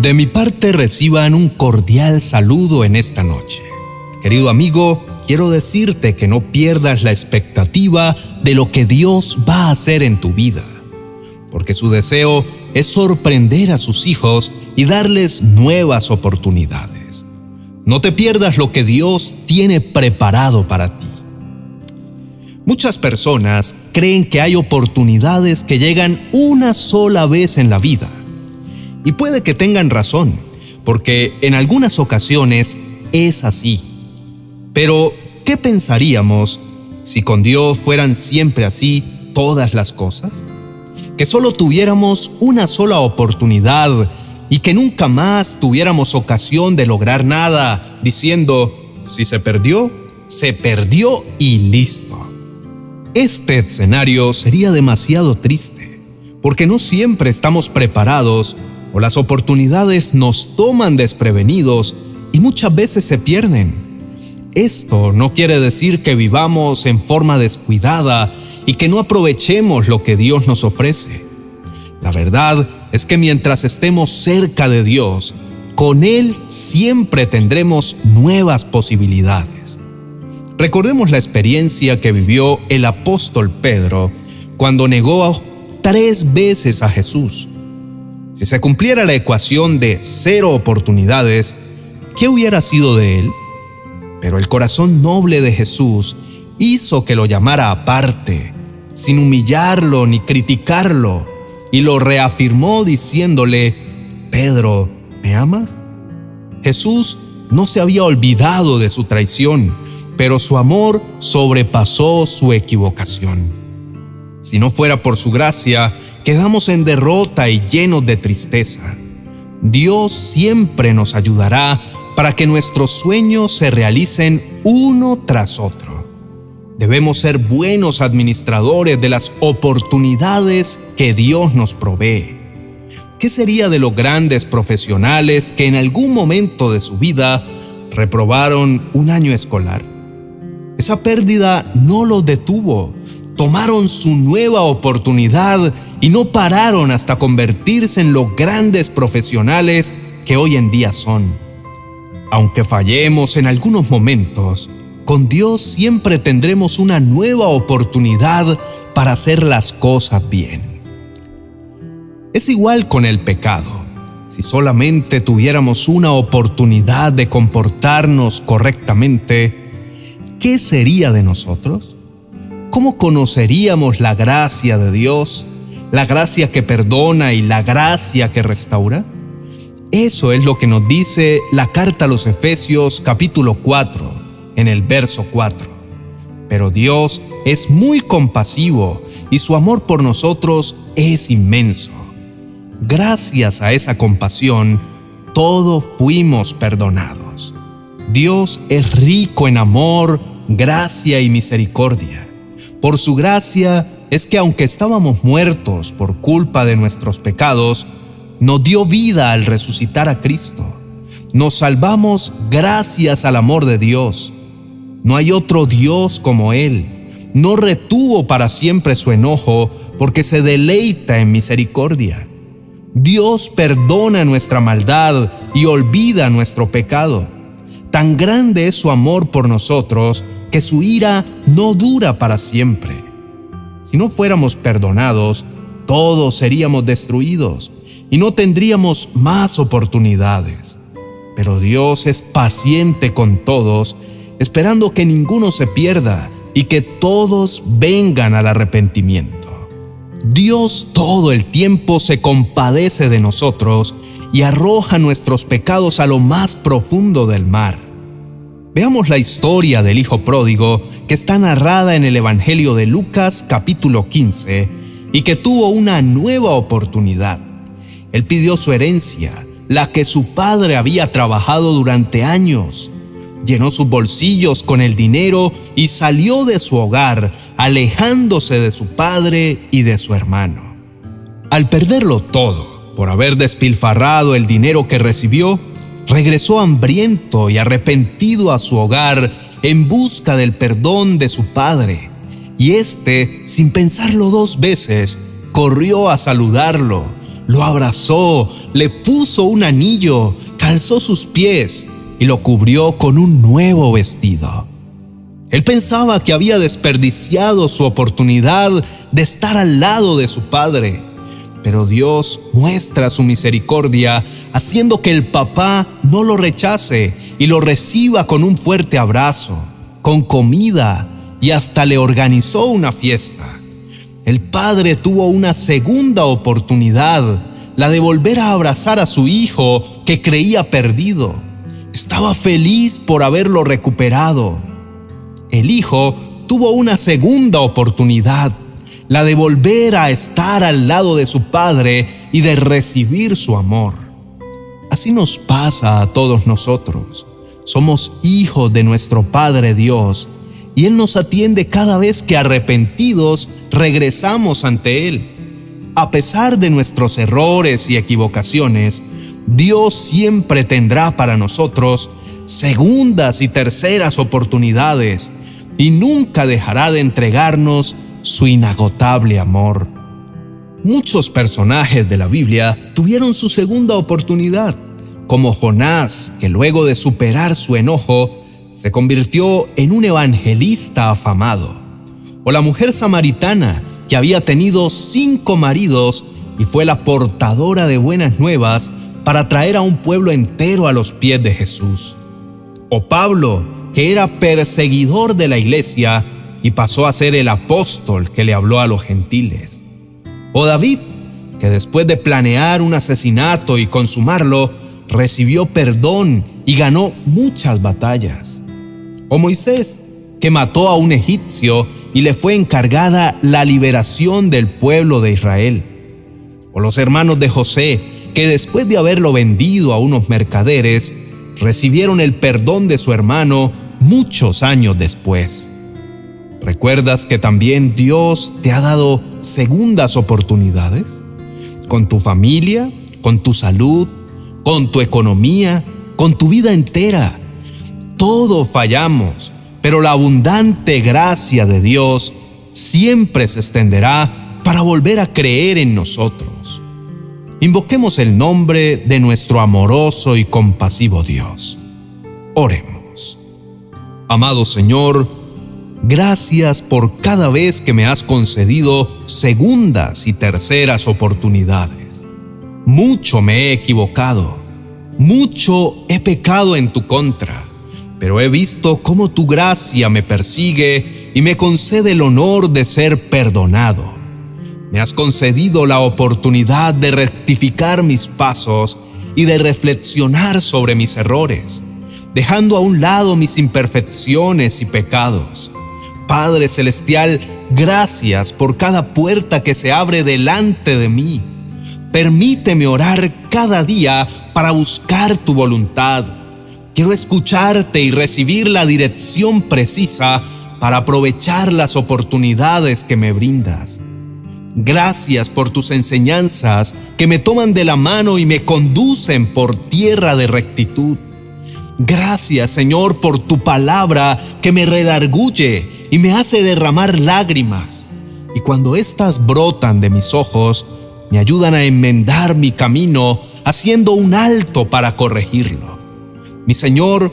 De mi parte reciban un cordial saludo en esta noche. Querido amigo, quiero decirte que no pierdas la expectativa de lo que Dios va a hacer en tu vida, porque su deseo es sorprender a sus hijos y darles nuevas oportunidades. No te pierdas lo que Dios tiene preparado para ti. Muchas personas creen que hay oportunidades que llegan una sola vez en la vida y puede que tengan razón, porque en algunas ocasiones es así. Pero, ¿qué pensaríamos si con Dios fueran siempre así todas las cosas? Que solo tuviéramos una sola oportunidad y que nunca más tuviéramos ocasión de lograr nada, diciendo, si se perdió, se perdió y listo. Este escenario sería demasiado triste, porque no siempre estamos preparados o las oportunidades nos toman desprevenidos y muchas veces se pierden. Esto no quiere decir que vivamos en forma descuidada y que no aprovechemos lo que Dios nos ofrece. La verdad es que mientras estemos cerca de Dios, con Él siempre tendremos nuevas posibilidades. Recordemos la experiencia que vivió el apóstol Pedro cuando negó tres veces a Jesús. Si se cumpliera la ecuación de cero oportunidades, ¿qué hubiera sido de él? Pero el corazón noble de Jesús hizo que lo llamara aparte, sin humillarlo ni criticarlo, y lo reafirmó diciéndole, Pedro, ¿me amas? Jesús no se había olvidado de su traición, pero su amor sobrepasó su equivocación. Si no fuera por su gracia, quedamos en derrota y llenos de tristeza. Dios siempre nos ayudará para que nuestros sueños se realicen uno tras otro. Debemos ser buenos administradores de las oportunidades que Dios nos provee. ¿Qué sería de los grandes profesionales que en algún momento de su vida reprobaron un año escolar? Esa pérdida no los detuvo, tomaron su nueva oportunidad y no pararon hasta convertirse en los grandes profesionales que hoy en día son. Aunque fallemos en algunos momentos, con Dios siempre tendremos una nueva oportunidad para hacer las cosas bien. Es igual con el pecado. Si solamente tuviéramos una oportunidad de comportarnos correctamente, ¿qué sería de nosotros? ¿cómo conoceríamos la gracia de Dios, la gracia que perdona y la gracia que restaura? Eso es lo que nos dice la carta a los Efesios capítulo 4, en el verso 4. Pero Dios es muy compasivo y su amor por nosotros es inmenso. Gracias a esa compasión, todos fuimos perdonados. Dios es rico en amor, gracia y misericordia. Por su gracia es que aunque estábamos muertos por culpa de nuestros pecados, nos dio vida al resucitar a Cristo. Nos salvamos gracias al amor de Dios. No hay otro Dios como Él. No retuvo para siempre su enojo porque se deleita en misericordia. Dios perdona nuestra maldad y olvida nuestro pecado. Tan grande es su amor por nosotros que su ira no dura para siempre. Si no fuéramos perdonados, todos seríamos destruidos y no tendríamos más oportunidades. Pero Dios es paciente con todos, esperando que ninguno se pierda y que todos vengan al arrepentimiento. Dios todo el tiempo se compadece de nosotros y arroja nuestros pecados a lo más profundo del mar. Veamos la historia del Hijo Pródigo que está narrada en el Evangelio de Lucas capítulo 15 y que tuvo una nueva oportunidad. Él pidió su herencia, la que su padre había trabajado durante años. Llenó sus bolsillos con el dinero y salió de su hogar, alejándose de su padre y de su hermano. Al perderlo todo, por haber despilfarrado el dinero que recibió, regresó hambriento y arrepentido a su hogar en busca del perdón de su padre. Y éste, sin pensarlo dos veces, corrió a saludarlo, lo abrazó, le puso un anillo, calzó sus pies y lo cubrió con un nuevo vestido. Él pensaba que había desperdiciado su oportunidad de estar al lado de su padre, pero Dios muestra su misericordia haciendo que el papá no lo rechace y lo reciba con un fuerte abrazo, con comida y hasta le organizó una fiesta. El padre tuvo una segunda oportunidad, la de volver a abrazar a su hijo que creía perdido. Estaba feliz por haberlo recuperado. El hijo tuvo una segunda oportunidad, la de volver a estar al lado de su padre y de recibir su amor. Así nos pasa a todos nosotros. Somos hijos de nuestro Padre Dios y Él nos atiende cada vez que arrepentidos regresamos ante Él. A pesar de nuestros errores y equivocaciones, Dios siempre tendrá para nosotros segundas y terceras oportunidades y nunca dejará de entregarnos su inagotable amor. Muchos personajes de la Biblia tuvieron su segunda oportunidad, como Jonás, que luego de superar su enojo, se convirtió en un evangelista afamado, o la mujer samaritana, que había tenido cinco maridos y fue la portadora de buenas nuevas para traer a un pueblo entero a los pies de Jesús. O Pablo, que era perseguidor de la iglesia y pasó a ser el apóstol que le habló a los gentiles. O David, que después de planear un asesinato y consumarlo, recibió perdón y ganó muchas batallas. O Moisés, que mató a un egipcio y le fue encargada la liberación del pueblo de Israel. O los hermanos de José, que después de haberlo vendido a unos mercaderes, recibieron el perdón de su hermano muchos años después. ¿Recuerdas que también Dios te ha dado segundas oportunidades? Con tu familia, con tu salud, con tu economía, con tu vida entera. Todos fallamos, pero la abundante gracia de Dios siempre se extenderá para volver a creer en nosotros. Invoquemos el nombre de nuestro amoroso y compasivo Dios. Oremos. Amado Señor, gracias por cada vez que me has concedido segundas y terceras oportunidades. Mucho me he equivocado, mucho he pecado en tu contra, pero he visto cómo tu gracia me persigue y me concede el honor de ser perdonado. Me has concedido la oportunidad de rectificar mis pasos y de reflexionar sobre mis errores, dejando a un lado mis imperfecciones y pecados. Padre Celestial, gracias por cada puerta que se abre delante de mí. Permíteme orar cada día para buscar tu voluntad. Quiero escucharte y recibir la dirección precisa para aprovechar las oportunidades que me brindas. Gracias por tus enseñanzas que me toman de la mano y me conducen por tierra de rectitud. Gracias Señor por tu palabra que me redarguye y me hace derramar lágrimas. Y cuando éstas brotan de mis ojos, me ayudan a enmendar mi camino haciendo un alto para corregirlo. Mi Señor,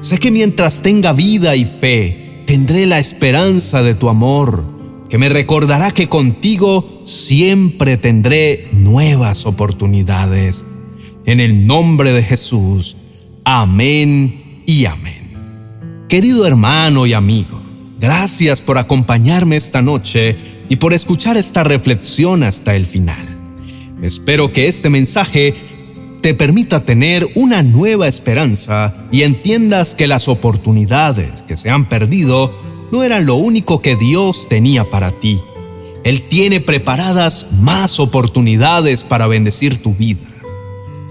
sé que mientras tenga vida y fe, tendré la esperanza de tu amor que me recordará que contigo siempre tendré nuevas oportunidades. En el nombre de Jesús, amén y amén. Querido hermano y amigo, gracias por acompañarme esta noche y por escuchar esta reflexión hasta el final. Espero que este mensaje te permita tener una nueva esperanza y entiendas que las oportunidades que se han perdido no eran lo único que Dios tenía para ti. Él tiene preparadas más oportunidades para bendecir tu vida.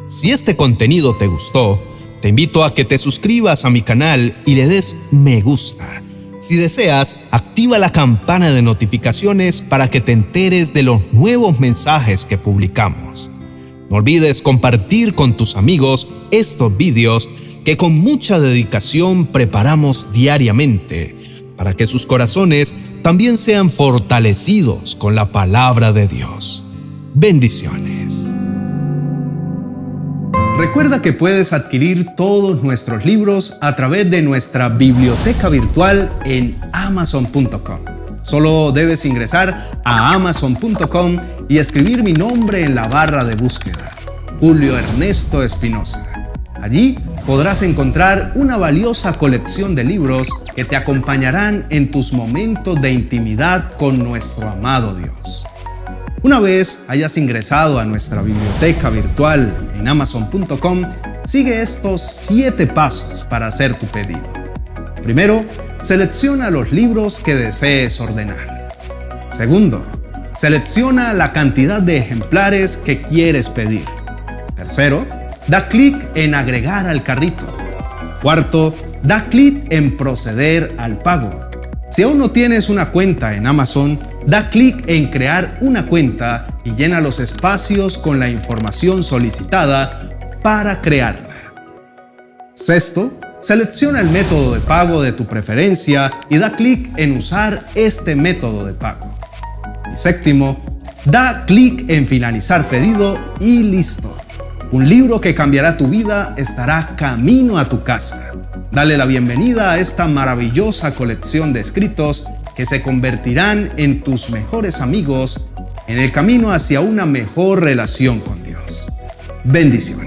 Si este contenido te gustó, te invito a que te suscribas a mi canal y le des me gusta. Si deseas, activa la campana de notificaciones para que te enteres de los nuevos mensajes que publicamos. No olvides compartir con tus amigos estos vídeos que con mucha dedicación preparamos diariamente para que sus corazones también sean fortalecidos con la palabra de Dios. Bendiciones. Recuerda que puedes adquirir todos nuestros libros a través de nuestra biblioteca virtual en amazon.com. Solo debes ingresar a amazon.com y escribir mi nombre en la barra de búsqueda, Julio Ernesto Espinosa. Allí podrás encontrar una valiosa colección de libros que te acompañarán en tus momentos de intimidad con nuestro amado Dios. Una vez hayas ingresado a nuestra biblioteca virtual en amazon.com, sigue estos 7 pasos para hacer tu pedido. Primero, selecciona los libros que desees ordenar. Segundo, selecciona la cantidad de ejemplares que quieres pedir. Tercero, da clic en agregar al carrito. Cuarto, da clic en proceder al pago. Si aún no tienes una cuenta en Amazon, da clic en crear una cuenta y llena los espacios con la información solicitada para crearla. Sexto, selecciona el método de pago de tu preferencia y da clic en usar este método de pago. Y séptimo, da clic en finalizar pedido y listo. Un libro que cambiará tu vida estará camino a tu casa. Dale la bienvenida a esta maravillosa colección de escritos que se convertirán en tus mejores amigos en el camino hacia una mejor relación con Dios. Bendiciones.